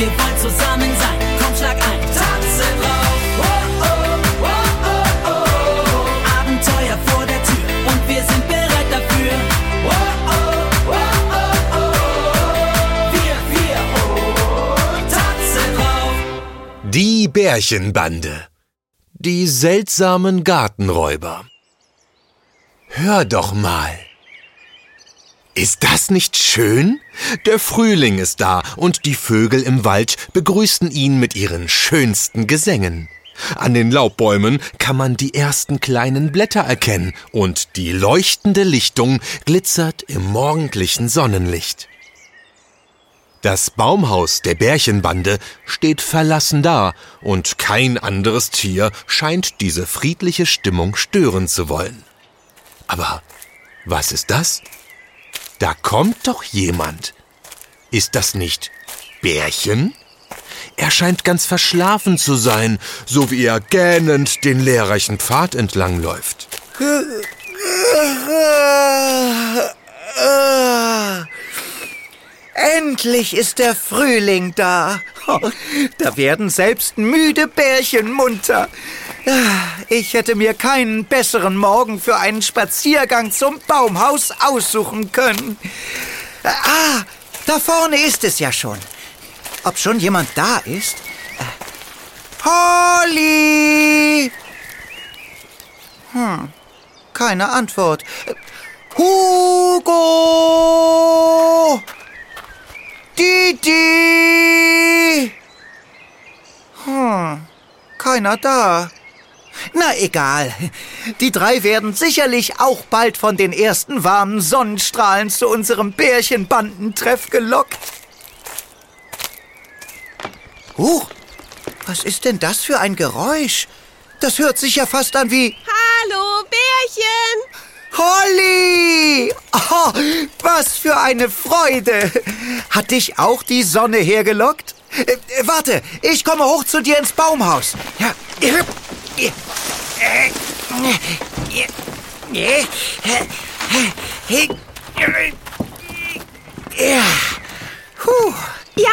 Wir wollen zusammen sein. Komm, schlag ein. Tanzen rauf. Oh, oh, oh, oh, oh. Abenteuer vor der Tür. Und wir sind bereit dafür. Oh, oh, oh, oh, oh. Wir, wir, oh. Tanzen rauf. Die Bärchenbande. Die seltsamen Gartenräuber. Hör doch mal. Ist das nicht schön? Der Frühling ist da und die Vögel im Wald begrüßen ihn mit ihren schönsten Gesängen. An den Laubbäumen kann man die ersten kleinen Blätter erkennen und die leuchtende Lichtung glitzert im morgendlichen Sonnenlicht. Das Baumhaus der Bärchenbande steht verlassen da und kein anderes Tier scheint diese friedliche Stimmung stören zu wollen. Aber was ist das? Da kommt doch jemand. Ist das nicht Bärchen? Er scheint ganz verschlafen zu sein, so wie er gähnend den lehrreichen Pfad entlangläuft. Endlich ist der Frühling da. Da werden selbst müde Bärchen munter. Ich hätte mir keinen besseren Morgen für einen Spaziergang zum Baumhaus aussuchen können. Ah, da vorne ist es ja schon. Ob schon jemand da ist? Polly! Hm, keine Antwort. Hugo! Didi! Hm, keiner da. Na egal. Die drei werden sicherlich auch bald von den ersten warmen Sonnenstrahlen zu unserem Bärchenbandentreff gelockt. Huch, was ist denn das für ein Geräusch? Das hört sich ja fast an wie Hallo, Bärchen! Holly! Oh, was für eine Freude! Hat dich auch die Sonne hergelockt? Äh, äh, warte, ich komme hoch zu dir ins Baumhaus. Ja. Ja.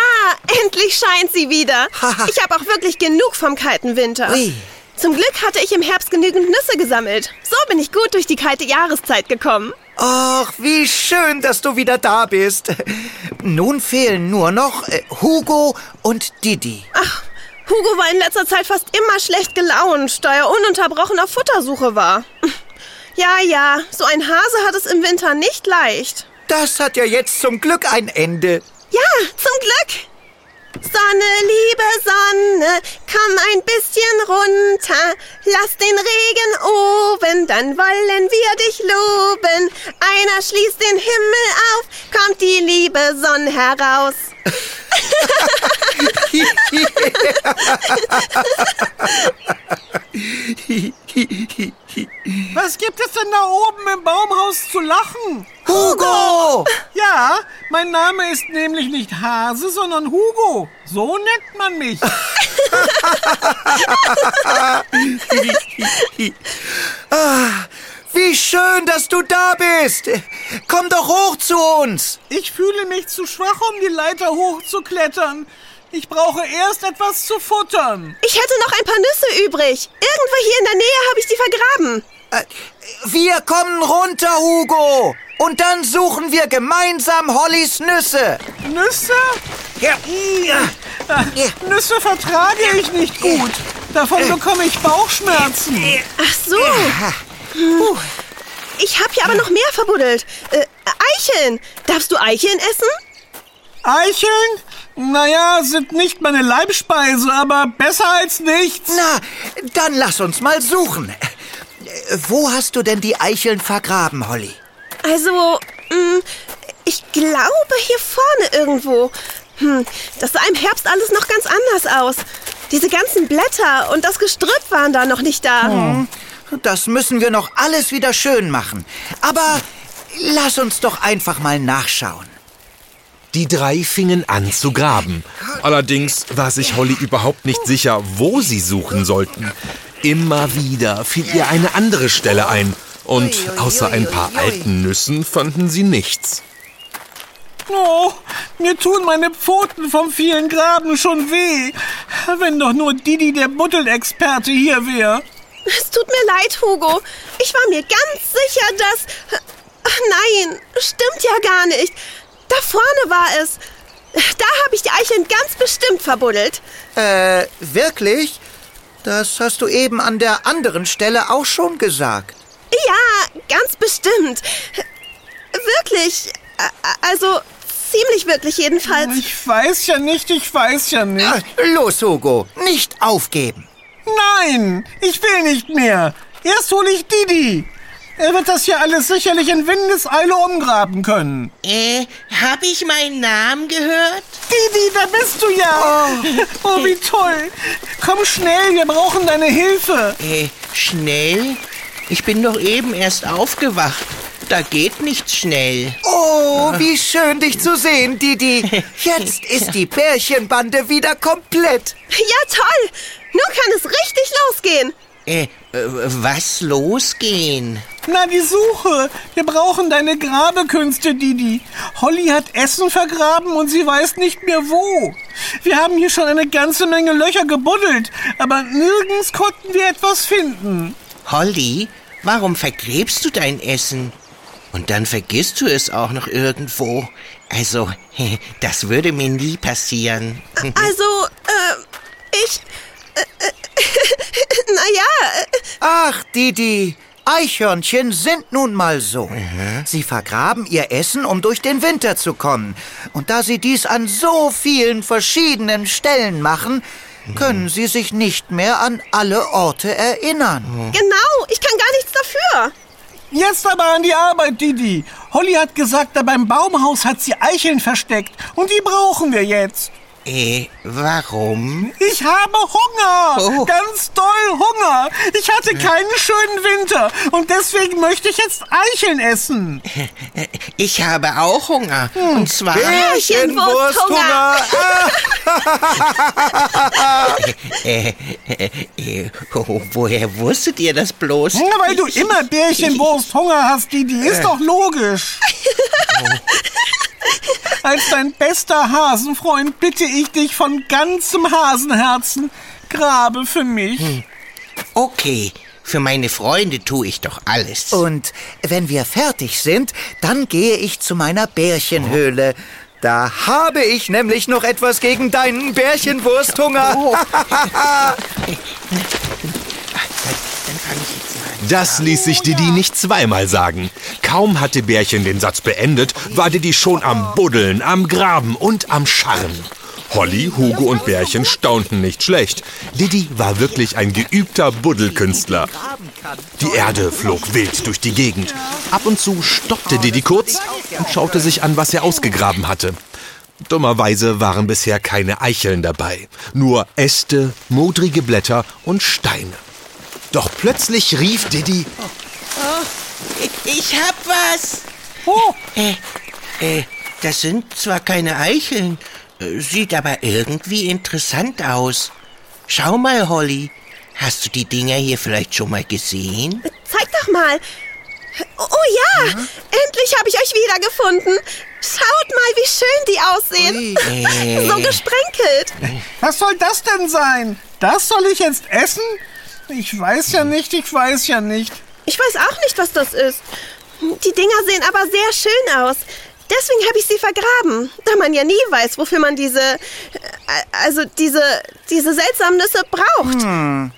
Endlich scheint sie wieder. Ich habe auch wirklich genug vom kalten Winter. Ui. Zum Glück hatte ich im Herbst genügend Nüsse gesammelt. So bin ich gut durch die kalte Jahreszeit gekommen. Ach, wie schön, dass du wieder da bist. Nun fehlen nur noch äh, Hugo und Didi. Ach, Hugo war in letzter Zeit fast immer schlecht gelaunt, da er ununterbrochen auf Futtersuche war. Ja, ja, so ein Hase hat es im Winter nicht leicht. Das hat ja jetzt zum Glück ein Ende. Ja, zum Glück. Sonne, liebe Sonne, komm ein bisschen runter. Lass den Regen oben, dann wollen wir dich loben. Einer schließt den Himmel auf, kommt die liebe Sonne heraus. Was gibt es denn da oben im Baumhaus zu lachen? Hugo! Ja, mein Name ist nämlich nicht Hase, sondern Hugo. So nennt man mich. Ah, wie schön, dass du da bist. Komm doch hoch zu uns. Ich fühle mich zu schwach, um die Leiter hochzuklettern. Ich brauche erst etwas zu futtern. Ich hätte noch ein paar Nüsse übrig. Irgendwo hier in der Nähe habe ich sie vergraben. Äh, Wir kommen runter, Hugo. Und dann suchen wir gemeinsam Hollys Nüsse. Nüsse? Ja. Äh, Nüsse vertrage ich nicht gut. Davon bekomme ich Bauchschmerzen. Ach so. Hm. Ich habe hier aber noch mehr verbuddelt. Äh, Eicheln. Darfst du Eicheln essen? Eicheln? Naja, sind nicht meine Leibspeise, aber besser als nichts. Na, dann lass uns mal suchen. Wo hast du denn die Eicheln vergraben, Holly? Also, mh, ich glaube hier vorne irgendwo. Hm, das sah im Herbst alles noch ganz anders aus. Diese ganzen Blätter und das Gestrüpp waren da noch nicht da. Hm, Das müssen wir noch alles wieder schön machen. Aber lass uns doch einfach mal nachschauen. Die drei fingen an zu graben. Allerdings war sich Holly überhaupt nicht sicher, wo sie suchen sollten. Immer wieder fiel ihr eine andere Stelle ein. Und außer ein paar alten Nüssen fanden sie nichts. Oh, Mir tun meine Pfoten vom vielen Graben schon weh. Wenn doch nur Didi der Buddelexperte hier wäre. Es tut mir leid, Hugo. Ich war mir ganz sicher, dass... Ach, nein, stimmt ja gar nicht. Da vorne war es. Da habe ich die Eicheln ganz bestimmt verbuddelt. Äh, wirklich? Das hast du eben an der anderen Stelle auch schon gesagt. Ja, ganz bestimmt. Wirklich. Also ziemlich wirklich jedenfalls. Ich weiß ja nicht, ich weiß ja nicht. Ah, Los, Hugo, nicht aufgeben. Nein, ich will nicht mehr. Erst hole ich Didi. Er wird das hier alles sicherlich in Windeseile umgraben können. Äh, hab ich meinen Namen gehört? Didi, da bist du ja. Oh, wie toll. Komm schnell, wir brauchen deine Hilfe. Äh, schnell? Ich bin doch eben erst aufgewacht. Da geht nichts schnell. Oh, wie schön, dich zu sehen, Didi. Jetzt ist die Bärchenbande wieder komplett. Ja, toll. Nun kann es richtig losgehen. Äh, äh, was losgehen? Na, die Suche. Wir brauchen deine Grabekünste, Didi. Holly hat Essen vergraben und sie weiß nicht mehr wo. Wir haben hier schon eine ganze Menge Löcher gebuddelt, aber nirgends konnten wir etwas finden. Holly, warum vergräbst du dein Essen? Und dann vergisst du es auch noch irgendwo. Also, das würde mir nie passieren. Also, äh, ich... Äh, äh, naja, äh, Ach, Didi, Eichhörnchen sind nun mal so. Sie vergraben ihr Essen, um durch den Winter zu kommen. Und da sie dies an so vielen verschiedenen Stellen machen, können sie sich nicht mehr an alle Orte erinnern. genau, ich kann gar nichts dafür. Jetzt aber an die Arbeit, Didi. Holly hat gesagt, da beim Baumhaus hat sie Eicheln versteckt und die brauchen wir jetzt. Äh, warum? Ich habe Hunger. Oh. Ganz doll Hunger. Ich hatte keinen schönen Winter und deswegen möchte ich jetzt Eicheln essen. Ich habe auch Hunger. Und zwar... Bärchenwursthunger. Äh, äh, äh, oh, woher wusstet ihr das bloß? Na, weil du immer Bärchenwurst Hunger hast, Didi. Ist doch logisch. Als dein bester Hasenfreund bitte ich dich von ganzem Hasenherzen, grabe für mich. Okay, für meine Freunde tue ich doch alles. Und wenn wir fertig sind, dann gehe ich zu meiner Bärchenhöhle. Da habe ich nämlich noch etwas gegen deinen Bärchenwursthunger. Dann fange ich jetzt mal an. Das ließ sich Didi nicht zweimal sagen. Kaum hatte Bärchen den Satz beendet, war Didi schon am Buddeln, am Graben und am Scharren. Holly, Hugo und Bärchen staunten nicht schlecht. Didi war wirklich ein geübter Buddelkünstler. Die Erde flog wild durch die Gegend. Ab und zu stoppte Didi kurz und schaute sich an, was er ausgegraben hatte. Dummerweise waren bisher keine Eicheln dabei, nur Äste, modrige Blätter und Steine. Doch plötzlich rief Didi, Ich hab was. Oh, Äh, äh, das sind zwar keine Eicheln, äh, sieht aber irgendwie interessant aus. Schau mal, Holly. Hast du die Dinger hier vielleicht schon mal gesehen? Zeig doch mal. Oh ja, endlich habe ich euch wiedergefunden. Schaut mal, wie schön die aussehen. Äh, So gesprenkelt. was soll das denn sein? Das soll ich jetzt essen? Ich weiß ja nicht, ich weiß ja nicht. Ich weiß auch nicht, was das ist. Die Dinger sehen aber sehr schön aus. Deswegen habe ich sie vergraben, da man ja nie weiß, wofür man diese, äh, also diese, diese seltsamen Nüsse braucht.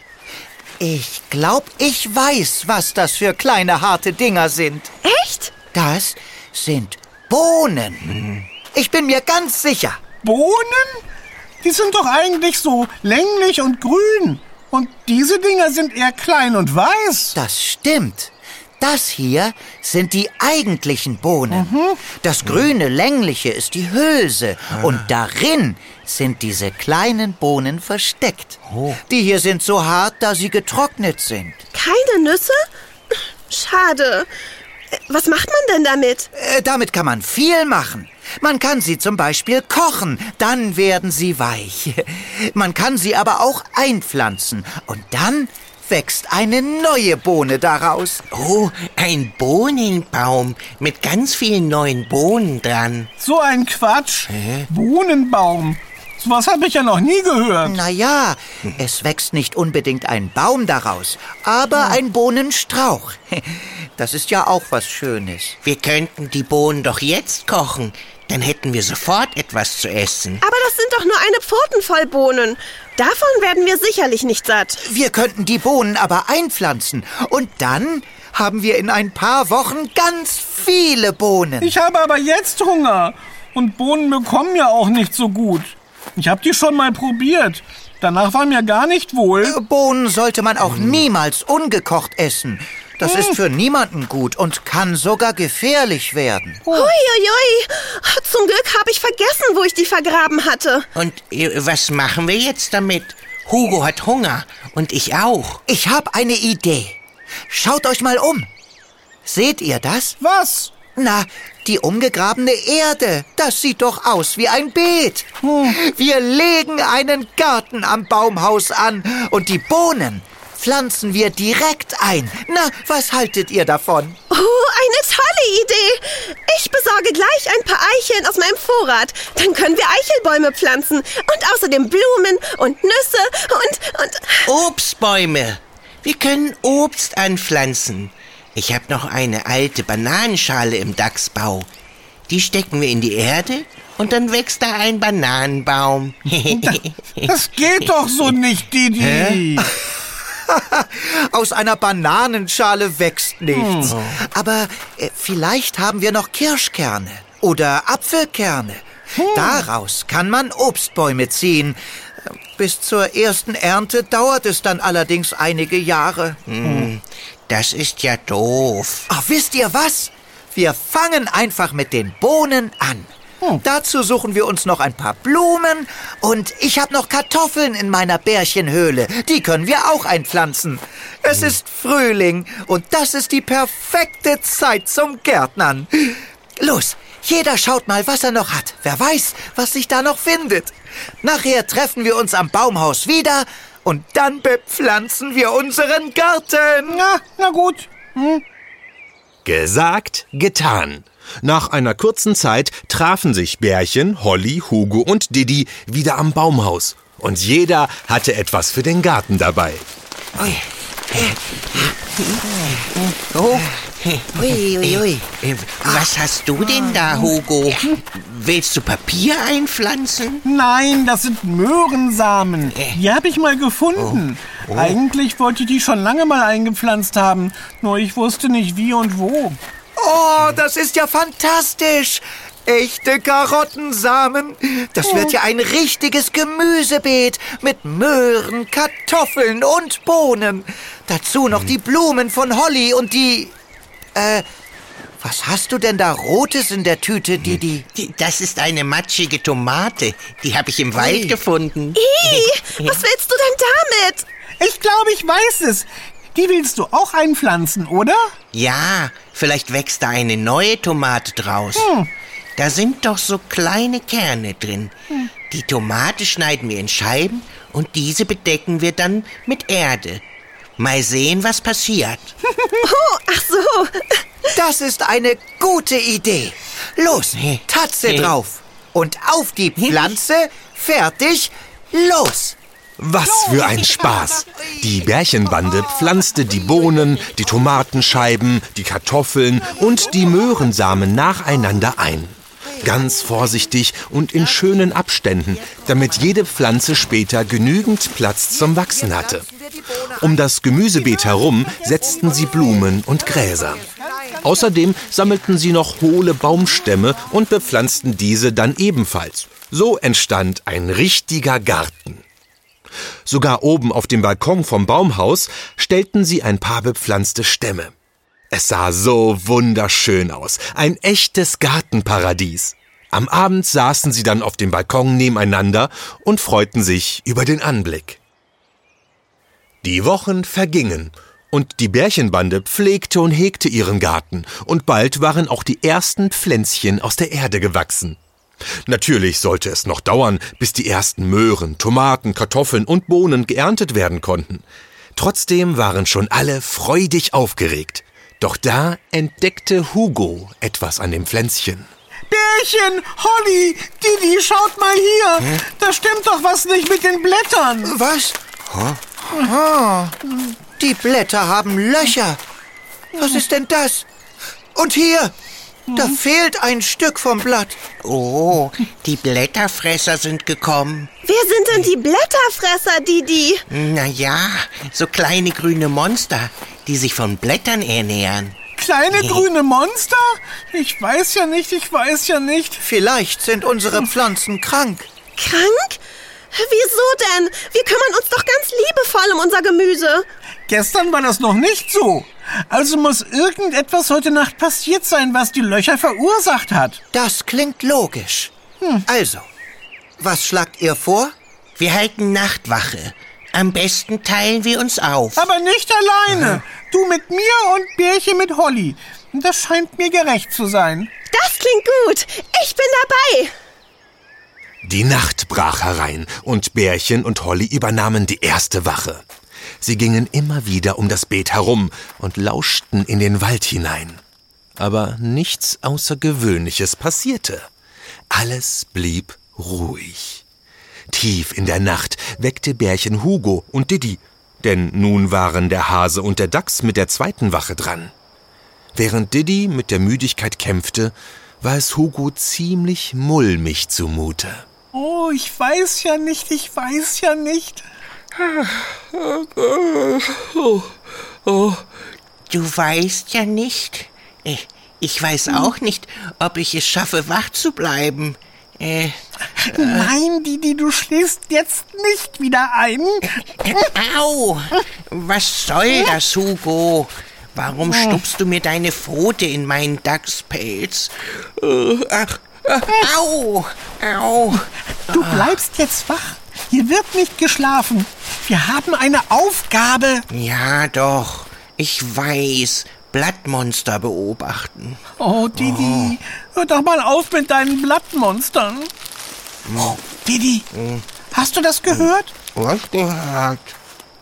Ich glaub, ich weiß, was das für kleine harte Dinger sind. Echt? Das sind Bohnen. Ich bin mir ganz sicher. Bohnen? Die sind doch eigentlich so länglich und grün. Und diese Dinger sind eher klein und weiß. Das stimmt. Das hier sind die eigentlichen Bohnen. Das grüne längliche ist die Hülse und darin sind diese kleinen Bohnen versteckt. Die hier sind so hart, da sie getrocknet sind. Keine Nüsse? Schade. Äh, Was macht man denn damit? Äh, damit kann man viel machen. Man kann sie zum Beispiel kochen, dann werden sie weich. Man kann sie aber auch einpflanzen und dann wächst eine neue Bohne daraus. Oh, ein Bohnenbaum mit ganz vielen neuen Bohnen dran. So ein Quatsch. Bohnenbaum. Sowas habe ich ja noch nie gehört. Naja, es wächst nicht unbedingt ein Baum daraus, aber ein Bohnenstrauch. Das ist ja auch was Schönes. Wir könnten die Bohnen doch jetzt kochen. Dann hätten wir sofort etwas zu essen. Aber das sind doch nur eine Pfoten voll Bohnen. Davon werden wir sicherlich nicht satt. Wir könnten die Bohnen aber einpflanzen und dann haben wir in ein paar Wochen ganz viele Bohnen. Ich habe aber jetzt Hunger. Und Bohnen bekommen ja auch nicht so gut. Ich habe die schon mal probiert. Danach war mir gar nicht wohl. Bohnen sollte man auch niemals ungekocht essen. Das ist für niemanden gut und kann sogar gefährlich werden. Huiuiui. Zum Glück habe ich vergessen, wo ich die vergraben hatte. Und äh, was machen wir jetzt damit? Hugo hat Hunger und ich auch. Ich habe eine Idee. Schaut euch mal um. Seht ihr das? Was? Na, die umgegrabene Erde. Das sieht doch aus wie ein Beet. Wir legen einen Garten am Baumhaus an und die Bohnen pflanzen wir direkt ein. Na, was haltet ihr davon? Oh, eine tolle Idee. Ich besorge gleich ein paar Eicheln aus meinem Vorrat. Dann können wir Eichelbäume pflanzen. Und außerdem Blumen und Nüsse und, und... Obstbäume. Wir können Obst anpflanzen. Ich habe noch eine alte Bananenschale im Dachsbau. Die stecken wir in die Erde und dann wächst da ein Bananenbaum. Das geht doch so nicht, Didi. Aus einer Bananenschale wächst nichts. Aber äh, vielleicht haben wir noch Kirschkerne oder Apfelkerne. Daraus kann man Obstbäume ziehen. Bis zur ersten Ernte dauert es dann allerdings einige Jahre. Das ist ja doof. Ach, wisst ihr was? Wir fangen einfach mit den Bohnen an. Dazu suchen wir uns noch ein paar Blumen und ich habe noch Kartoffeln in meiner Bärchenhöhle. Die können wir auch einpflanzen. Es ist Frühling und das ist die perfekte Zeit zum Gärtnern. Los, jeder schaut mal, was er noch hat. Wer weiß, was sich da noch findet. Nachher treffen wir uns am Baumhaus wieder und dann bepflanzen wir unseren Garten. Na, na gut. Gesagt, getan. Nach einer kurzen Zeit trafen sich Bärchen, Holly, Hugo und Didi wieder am Baumhaus. Und jeder hatte etwas für den Garten dabei. Oh. Ui, ui, ui. Äh, Was hast du denn da, Hugo? Willst du Papier einpflanzen? Nein, das sind Möhrensamen. Die habe ich mal gefunden. Eigentlich wollte ich die schon lange mal eingepflanzt haben. Nur ich wusste nicht wie und wo. Oh, das ist ja fantastisch. Echte Karottensamen. Das wird ja ein richtiges Gemüsebeet mit Möhren, Kartoffeln und Bohnen. Dazu noch die Blumen von Holly und die... Äh, was hast du denn da Rotes in der Tüte, Didi? Die- Das ist eine matschige Tomate. Die habe ich im Wald gefunden. Ih, was willst du denn damit? Ich glaube, ich weiß es. Die willst du auch einpflanzen, oder? Ja, vielleicht wächst da eine neue Tomate draus. Da sind doch so kleine Kerne drin. Die Tomate schneiden wir in Scheiben und diese bedecken wir dann mit Erde. Mal sehen, was passiert. Oh, ach so. Das ist eine gute Idee. Los, Tatze drauf. Und auf die Pflanze. Fertig. Los. Was für ein Spaß! Die Bärchenbande pflanzte die Bohnen, die Tomatenscheiben, die Kartoffeln und die Möhrensamen nacheinander ein. Ganz vorsichtig und in schönen Abständen, damit jede Pflanze später genügend Platz zum Wachsen hatte. Um das Gemüsebeet herum setzten sie Blumen und Gräser. Außerdem sammelten sie noch hohle Baumstämme und bepflanzten diese dann ebenfalls. So entstand ein richtiger Garten. Sogar oben auf dem Balkon vom Baumhaus stellten sie ein paar bepflanzte Stämme. Es sah so wunderschön aus, ein echtes Gartenparadies. Am Abend saßen sie dann auf dem Balkon nebeneinander und freuten sich über den Anblick. Die Wochen vergingen und die Bärchenbande pflegte und hegte ihren Garten und bald waren auch die ersten Pflänzchen aus der Erde gewachsen. Natürlich sollte es noch dauern, bis die ersten Möhren, Tomaten, Kartoffeln und Bohnen geerntet werden konnten. Trotzdem waren schon alle freudig aufgeregt. Doch da entdeckte Hugo etwas an dem Pflänzchen. Bärchen, Holly, Didi, schaut mal hier. Da stimmt doch was nicht mit den Blättern. Was? Oh, die Blätter haben Löcher. Was ist denn das? Und hier, da fehlt ein Stück vom Blatt. Oh, die Blätterfresser sind gekommen. Wer sind denn die Blätterfresser, Didi? Na ja, so kleine grüne Monster, die sich von Blättern ernähren. Kleine grüne Monster? Ich weiß ja nicht, ich weiß ja nicht. Vielleicht sind unsere Pflanzen krank. Krank? Wieso denn? Wir kümmern uns doch ganz liebevoll um unser Gemüse. Gestern war das noch nicht so. Also muss irgendetwas heute Nacht passiert sein, was die Löcher verursacht hat. Das klingt logisch. Also, was schlagt ihr vor? Wir halten Nachtwache. Am besten teilen wir uns auf. Aber nicht alleine. Du mit mir und Bärchen mit Holly. Das scheint mir gerecht zu sein. Das klingt gut. Ich bin dabei. Die Nacht brach herein und Bärchen und Holly übernahmen die erste Wache. Sie gingen immer wieder um das Beet herum und lauschten in den Wald hinein. Aber nichts Außergewöhnliches passierte. Alles blieb ruhig. Tief in der Nacht weckte Bärchen Hugo und Didi, denn nun waren der Hase und der Dachs mit der zweiten Wache dran. Während Didi mit der Müdigkeit kämpfte, war es Hugo ziemlich mulmig zumute. Oh, ich weiß ja nicht, ich weiß ja nicht. Du weißt ja nicht. Ich weiß auch nicht, ob ich es schaffe, wach zu bleiben. Äh, Nein, Didi, du schläfst jetzt nicht wieder ein. au! Was soll das, Hugo? Warum stupst du mir deine Pfote in meinen Dachspelz? Äh, ach, äh, au! Au! Du bleibst jetzt wach. Hier wird nicht geschlafen. Wir haben eine Aufgabe. Ja, doch. Ich weiß. Blattmonster beobachten. Oh, Didi, hör doch mal auf mit deinen Blattmonstern. Oh, Didi, hast du das gehört? Was gehört?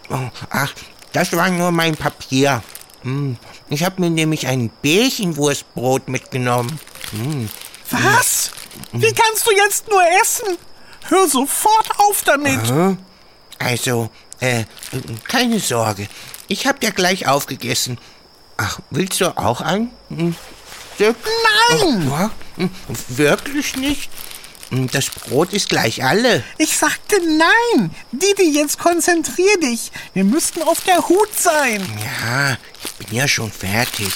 Oh, Ach, das war nur mein Papier. Hm, Ich habe mir nämlich ein Bärchenwurstbrot mitgenommen. Was? Wie kannst du jetzt nur essen? Hör sofort auf damit. Also, äh, keine Sorge. Ich hab ja gleich aufgegessen. Ach, willst du auch ein? Hm, Stück? Nein! Ach, hm, Wirklich nicht? Hm, Das Brot ist gleich alle. Ich sagte nein. Didi, jetzt konzentrier dich. Wir müssten auf der Hut sein. Ja, ich bin ja schon fertig.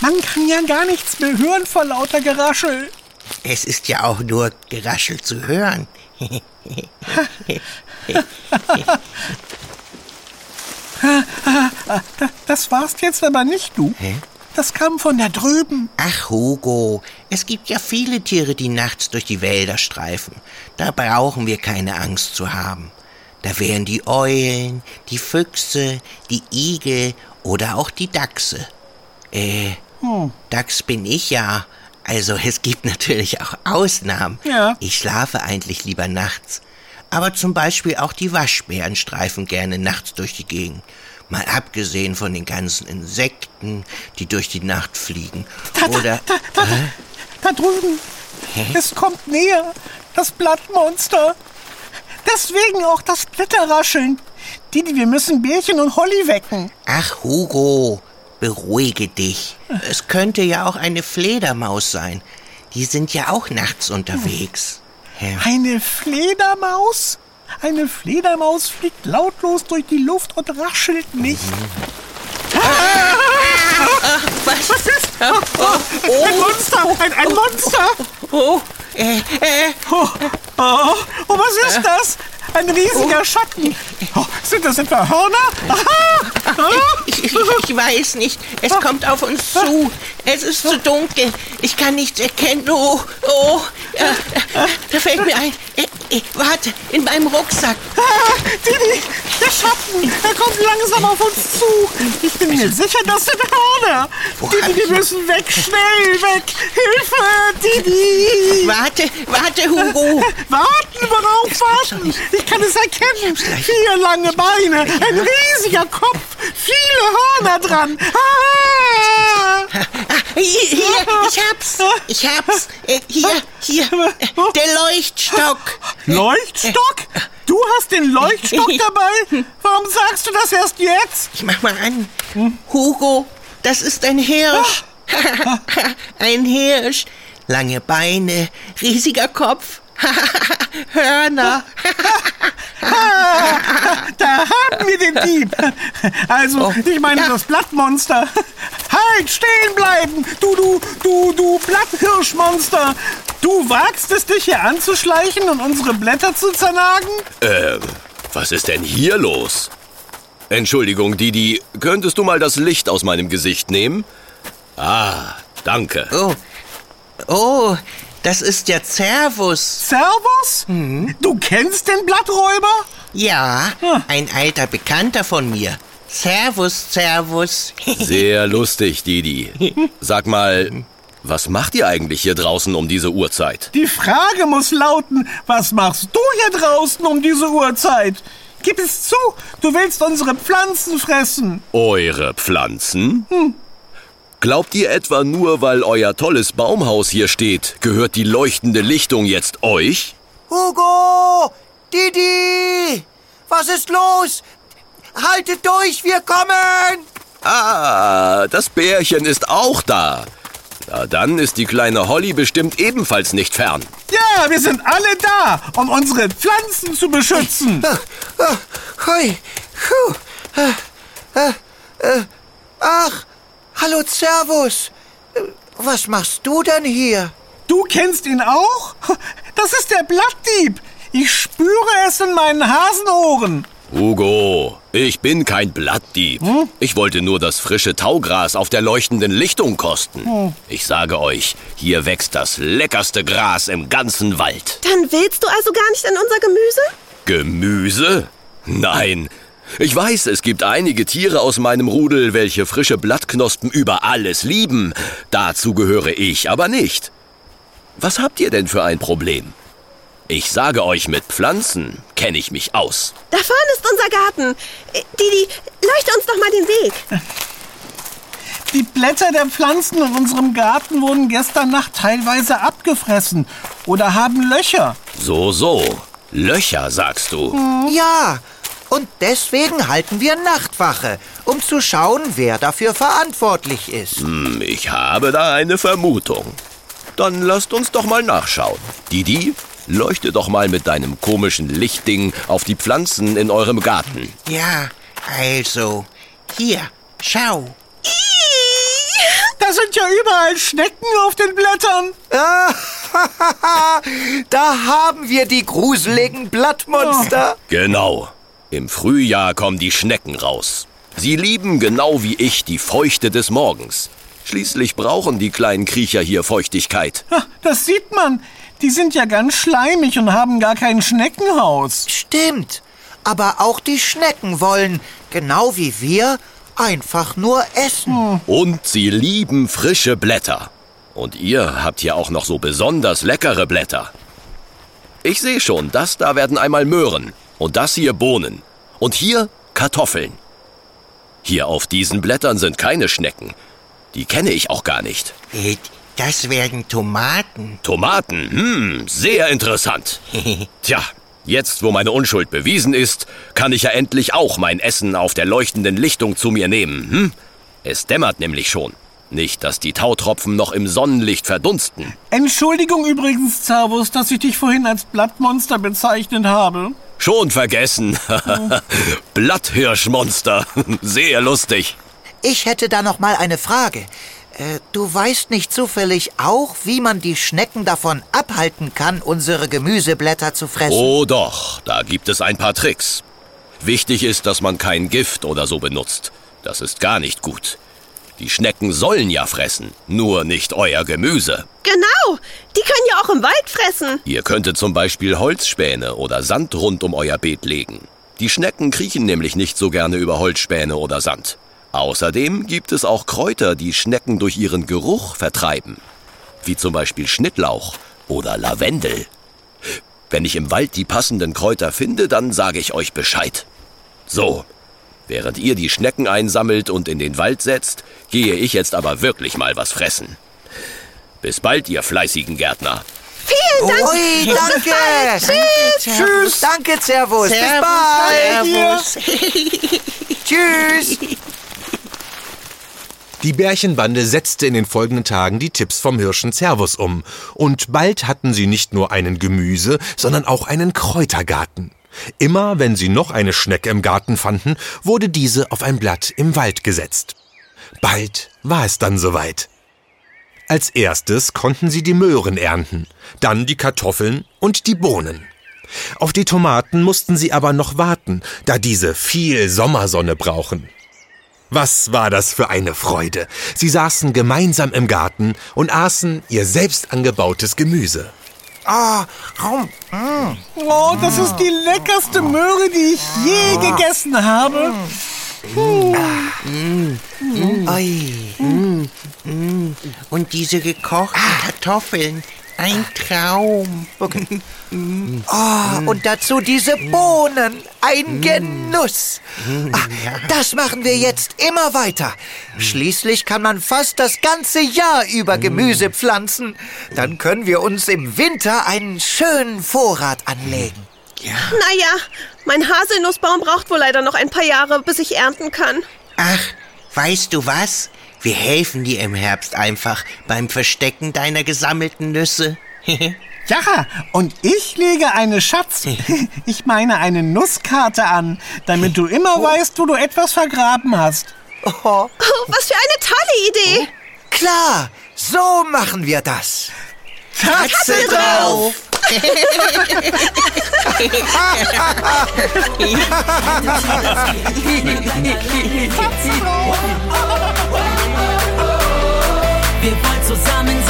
Man kann ja gar nichts mehr hören vor lauter Geraschel. Es ist ja auch nur Geraschel zu hören. Das warst jetzt aber nicht du. Hä? Das kam von da drüben. Ach, Hugo, es gibt ja viele Tiere, die nachts durch die Wälder streifen. Da brauchen wir keine Angst zu haben. Da wären die Eulen, die Füchse, die Igel oder auch die Dachse. Äh, Hm. Dachs bin ich ja. Also es gibt natürlich auch Ausnahmen. Ja. Ich schlafe eigentlich lieber nachts. Aber zum Beispiel auch die Waschbären streifen gerne nachts durch die Gegend. Mal abgesehen von den ganzen Insekten, die durch die Nacht fliegen. Da, Oder da, da, da, da drüben. Es kommt näher. Das Blattmonster. Deswegen auch das Blätterrascheln. Didi, wir müssen Bärchen und Holly wecken. Ach, Hugo, beruhige dich. Es könnte ja auch eine Fledermaus sein. Die sind ja auch nachts unterwegs. Ja. Eine Fledermaus? Eine Fledermaus fliegt lautlos durch die Luft und raschelt nicht. Was? Was ist? Oh, ein Monster! Ein, ein Monster! Oh, äh, äh, Oh, oh, oh, was ist das? Ein riesiger Schatten. Oh, sind das etwa Hörner? Aha! Ah! ich, ich, ich weiß nicht. Es kommt auf uns zu. Es ist zu dunkel. Ich kann nichts erkennen. Oh, oh, äh, da fällt mir ein. Äh, äh, warte, in meinem Rucksack. Ah, Didi, der Schatten, er kommt langsam auf uns zu. Ich bin mir sicher, das sind Hörner. Didi, wir müssen weg, schnell weg. Hilfe, Didi. Warte, warte, Hugo. Warten, worauf warten? Ich kann es erkennen. Vier lange Beine, ein riesiger Kopf, viele Hörner dran. Ah! Hier, hier, ich hab's. Ich hab's. Äh, hier, hier. Der Leuchtstock. Leuchtstock? Du hast den Leuchtstock dabei? Warum sagst du das erst jetzt? Ich mach mal an. Hugo, das ist ein Hirsch. ein Hirsch. Lange Beine, riesiger Kopf. Hörner. Da haben wir den Dieb. Also, ich meine ja. das Blattmonster. Halt, stehen bleiben! Du, du, du, du Blatthirschmonster! Du wagst es, dich hier anzuschleichen und unsere Blätter zu zernagen? Ähm, was ist denn hier los? Entschuldigung, Didi, könntest du mal das Licht aus meinem Gesicht nehmen? Ah, danke. Oh. Oh, das ist der Servus. Servus? Mhm. Du kennst den Blatträuber? Ja, ein alter Bekannter von mir. Servus, Servus. Sehr lustig, Didi. Sag mal, was macht ihr eigentlich hier draußen um diese Uhrzeit? Die Frage muss lauten, was machst du hier draußen um diese Uhrzeit? Gib es zu, du willst unsere Pflanzen fressen. Eure Pflanzen? Glaubt ihr etwa nur, weil euer tolles Baumhaus hier steht, gehört die leuchtende Lichtung jetzt euch? Hugo! Didi! Was ist los? Haltet durch, wir kommen! Ah, das Bärchen ist auch da. Na, dann ist die kleine Holly bestimmt ebenfalls nicht fern. Ja, wir sind alle da, um unsere Pflanzen zu beschützen. Ah, Hui, puh. Äh, äh, äh, ach, hallo Servus. Was machst du denn hier? Du kennst ihn auch? Das ist der Blattdieb. Ich spüre es in meinen Hasenohren. Hugo, ich bin kein Blattdieb. Ich wollte nur das frische Taugras auf der leuchtenden Lichtung kosten. Ich sage euch, hier wächst das leckerste Gras im ganzen Wald. Dann willst du also gar nicht an unser Gemüse? Gemüse? Nein. Ich weiß, es gibt einige Tiere aus meinem Rudel, welche frische Blattknospen über alles lieben. Dazu gehöre ich aber nicht. Was habt ihr denn für ein Problem? Ich sage euch, mit Pflanzen kenne ich mich aus. Da vorne ist unser Garten. Äh, Didi, leuchte uns doch mal den Weg. Die Blätter der Pflanzen in unserem Garten wurden gestern Nacht teilweise abgefressen oder haben Löcher. So, so. Löcher, sagst du. Ja, und deswegen halten wir Nachtwache, um zu schauen, wer dafür verantwortlich ist. Hm, Ich habe da eine Vermutung. Dann lasst uns doch mal nachschauen. Didi, leuchte doch mal mit deinem komischen Lichtding auf die Pflanzen in eurem Garten. Ja, also. Hier, schau. Da sind ja überall Schnecken auf den Blättern. da haben wir die gruseligen Blattmonster. Genau. Im Frühjahr kommen die Schnecken raus. Sie lieben genau wie ich die Feuchte des Morgens. Schließlich brauchen die kleinen Kriecher hier Feuchtigkeit. Ha, Das sieht man. Die sind ja ganz schleimig und haben gar kein Schneckenhaus. Stimmt. Aber auch die Schnecken wollen, genau wie wir, einfach nur essen. Und sie lieben frische Blätter. Und ihr habt hier auch noch so besonders leckere Blätter. Ich sehe schon, das da werden einmal Möhren. Und das hier Bohnen. Und hier Kartoffeln. Hier auf diesen Blättern sind keine Schnecken. Die kenne ich auch gar nicht. Äh, Das werden Tomaten. Tomaten, hm, sehr interessant. Tja, jetzt wo meine Unschuld bewiesen ist, kann ich ja endlich auch mein Essen auf der leuchtenden Lichtung zu mir nehmen, hm? Es dämmert nämlich schon. Nicht, dass die Tautropfen noch im Sonnenlicht verdunsten. Entschuldigung übrigens, Servus, dass ich dich vorhin als Blattmonster bezeichnet habe. Schon vergessen. Blatthirschmonster. Sehr lustig. Ich hätte da noch mal eine Frage. Äh, du weißt nicht zufällig auch, wie man die Schnecken davon abhalten kann, unsere Gemüseblätter zu fressen? Oh doch, da gibt es ein paar Tricks. Wichtig ist, dass man kein Gift oder so benutzt. Das ist gar nicht gut. Die Schnecken sollen ja fressen, nur nicht euer Gemüse. Genau, die können ja auch im Wald fressen. Ihr könntet zum Beispiel Holzspäne oder Sand rund um euer Beet legen. Die Schnecken kriechen nämlich nicht so gerne über Holzspäne oder Sand. Außerdem gibt es auch Kräuter, die Schnecken durch ihren Geruch vertreiben. Wie zum Beispiel Schnittlauch oder Lavendel. Wenn ich im Wald die passenden Kräuter finde, dann sage ich euch Bescheid. So, während ihr die Schnecken einsammelt und in den Wald setzt, gehe ich jetzt aber wirklich mal was fressen. Bis bald, ihr fleißigen Gärtner. Vielen Dank. Ui, danke. Tschüss. Tschüss. Danke, Servus. Bis bald. Servus. Tschüss. Die Bärchenbande setzte in den folgenden Tagen die Tipps vom Hirschen Servus um. Und bald hatten sie nicht nur einen Gemüse, sondern auch einen Kräutergarten. Immer wenn sie noch eine Schnecke im Garten fanden, wurde diese auf ein Blatt im Wald gesetzt. Bald war es dann soweit. Als erstes konnten sie die Möhren ernten, dann die Kartoffeln und die Bohnen. Auf die Tomaten mussten sie aber noch warten, da diese viel Sommersonne brauchen. Was war das für eine Freude. Sie saßen gemeinsam im Garten und aßen ihr selbst angebautes Gemüse. Ah, Raum. Oh, das ist die leckerste Möhre, die ich je gegessen habe. Und diese gekochten Kartoffeln. Ein Traum. Ah, und dazu diese Bohnen. Ein Genuss. Ah, das machen wir jetzt immer weiter. Schließlich kann man fast das ganze Jahr über Gemüse pflanzen. Dann können wir uns im Winter einen schönen Vorrat anlegen. Naja, mein Haselnussbaum braucht wohl leider noch ein paar Jahre, bis ich ernten kann. Ach, weißt du was? Wir helfen dir im Herbst einfach beim Verstecken deiner gesammelten Nüsse. Ja, und ich lege eine Schatz, ich meine eine Nusskarte an, damit du immer weißt, wo du etwas vergraben hast. Oh, Oh, was für eine tolle Idee. klar, so machen wir das. Katze drauf! Wir wollen zusammen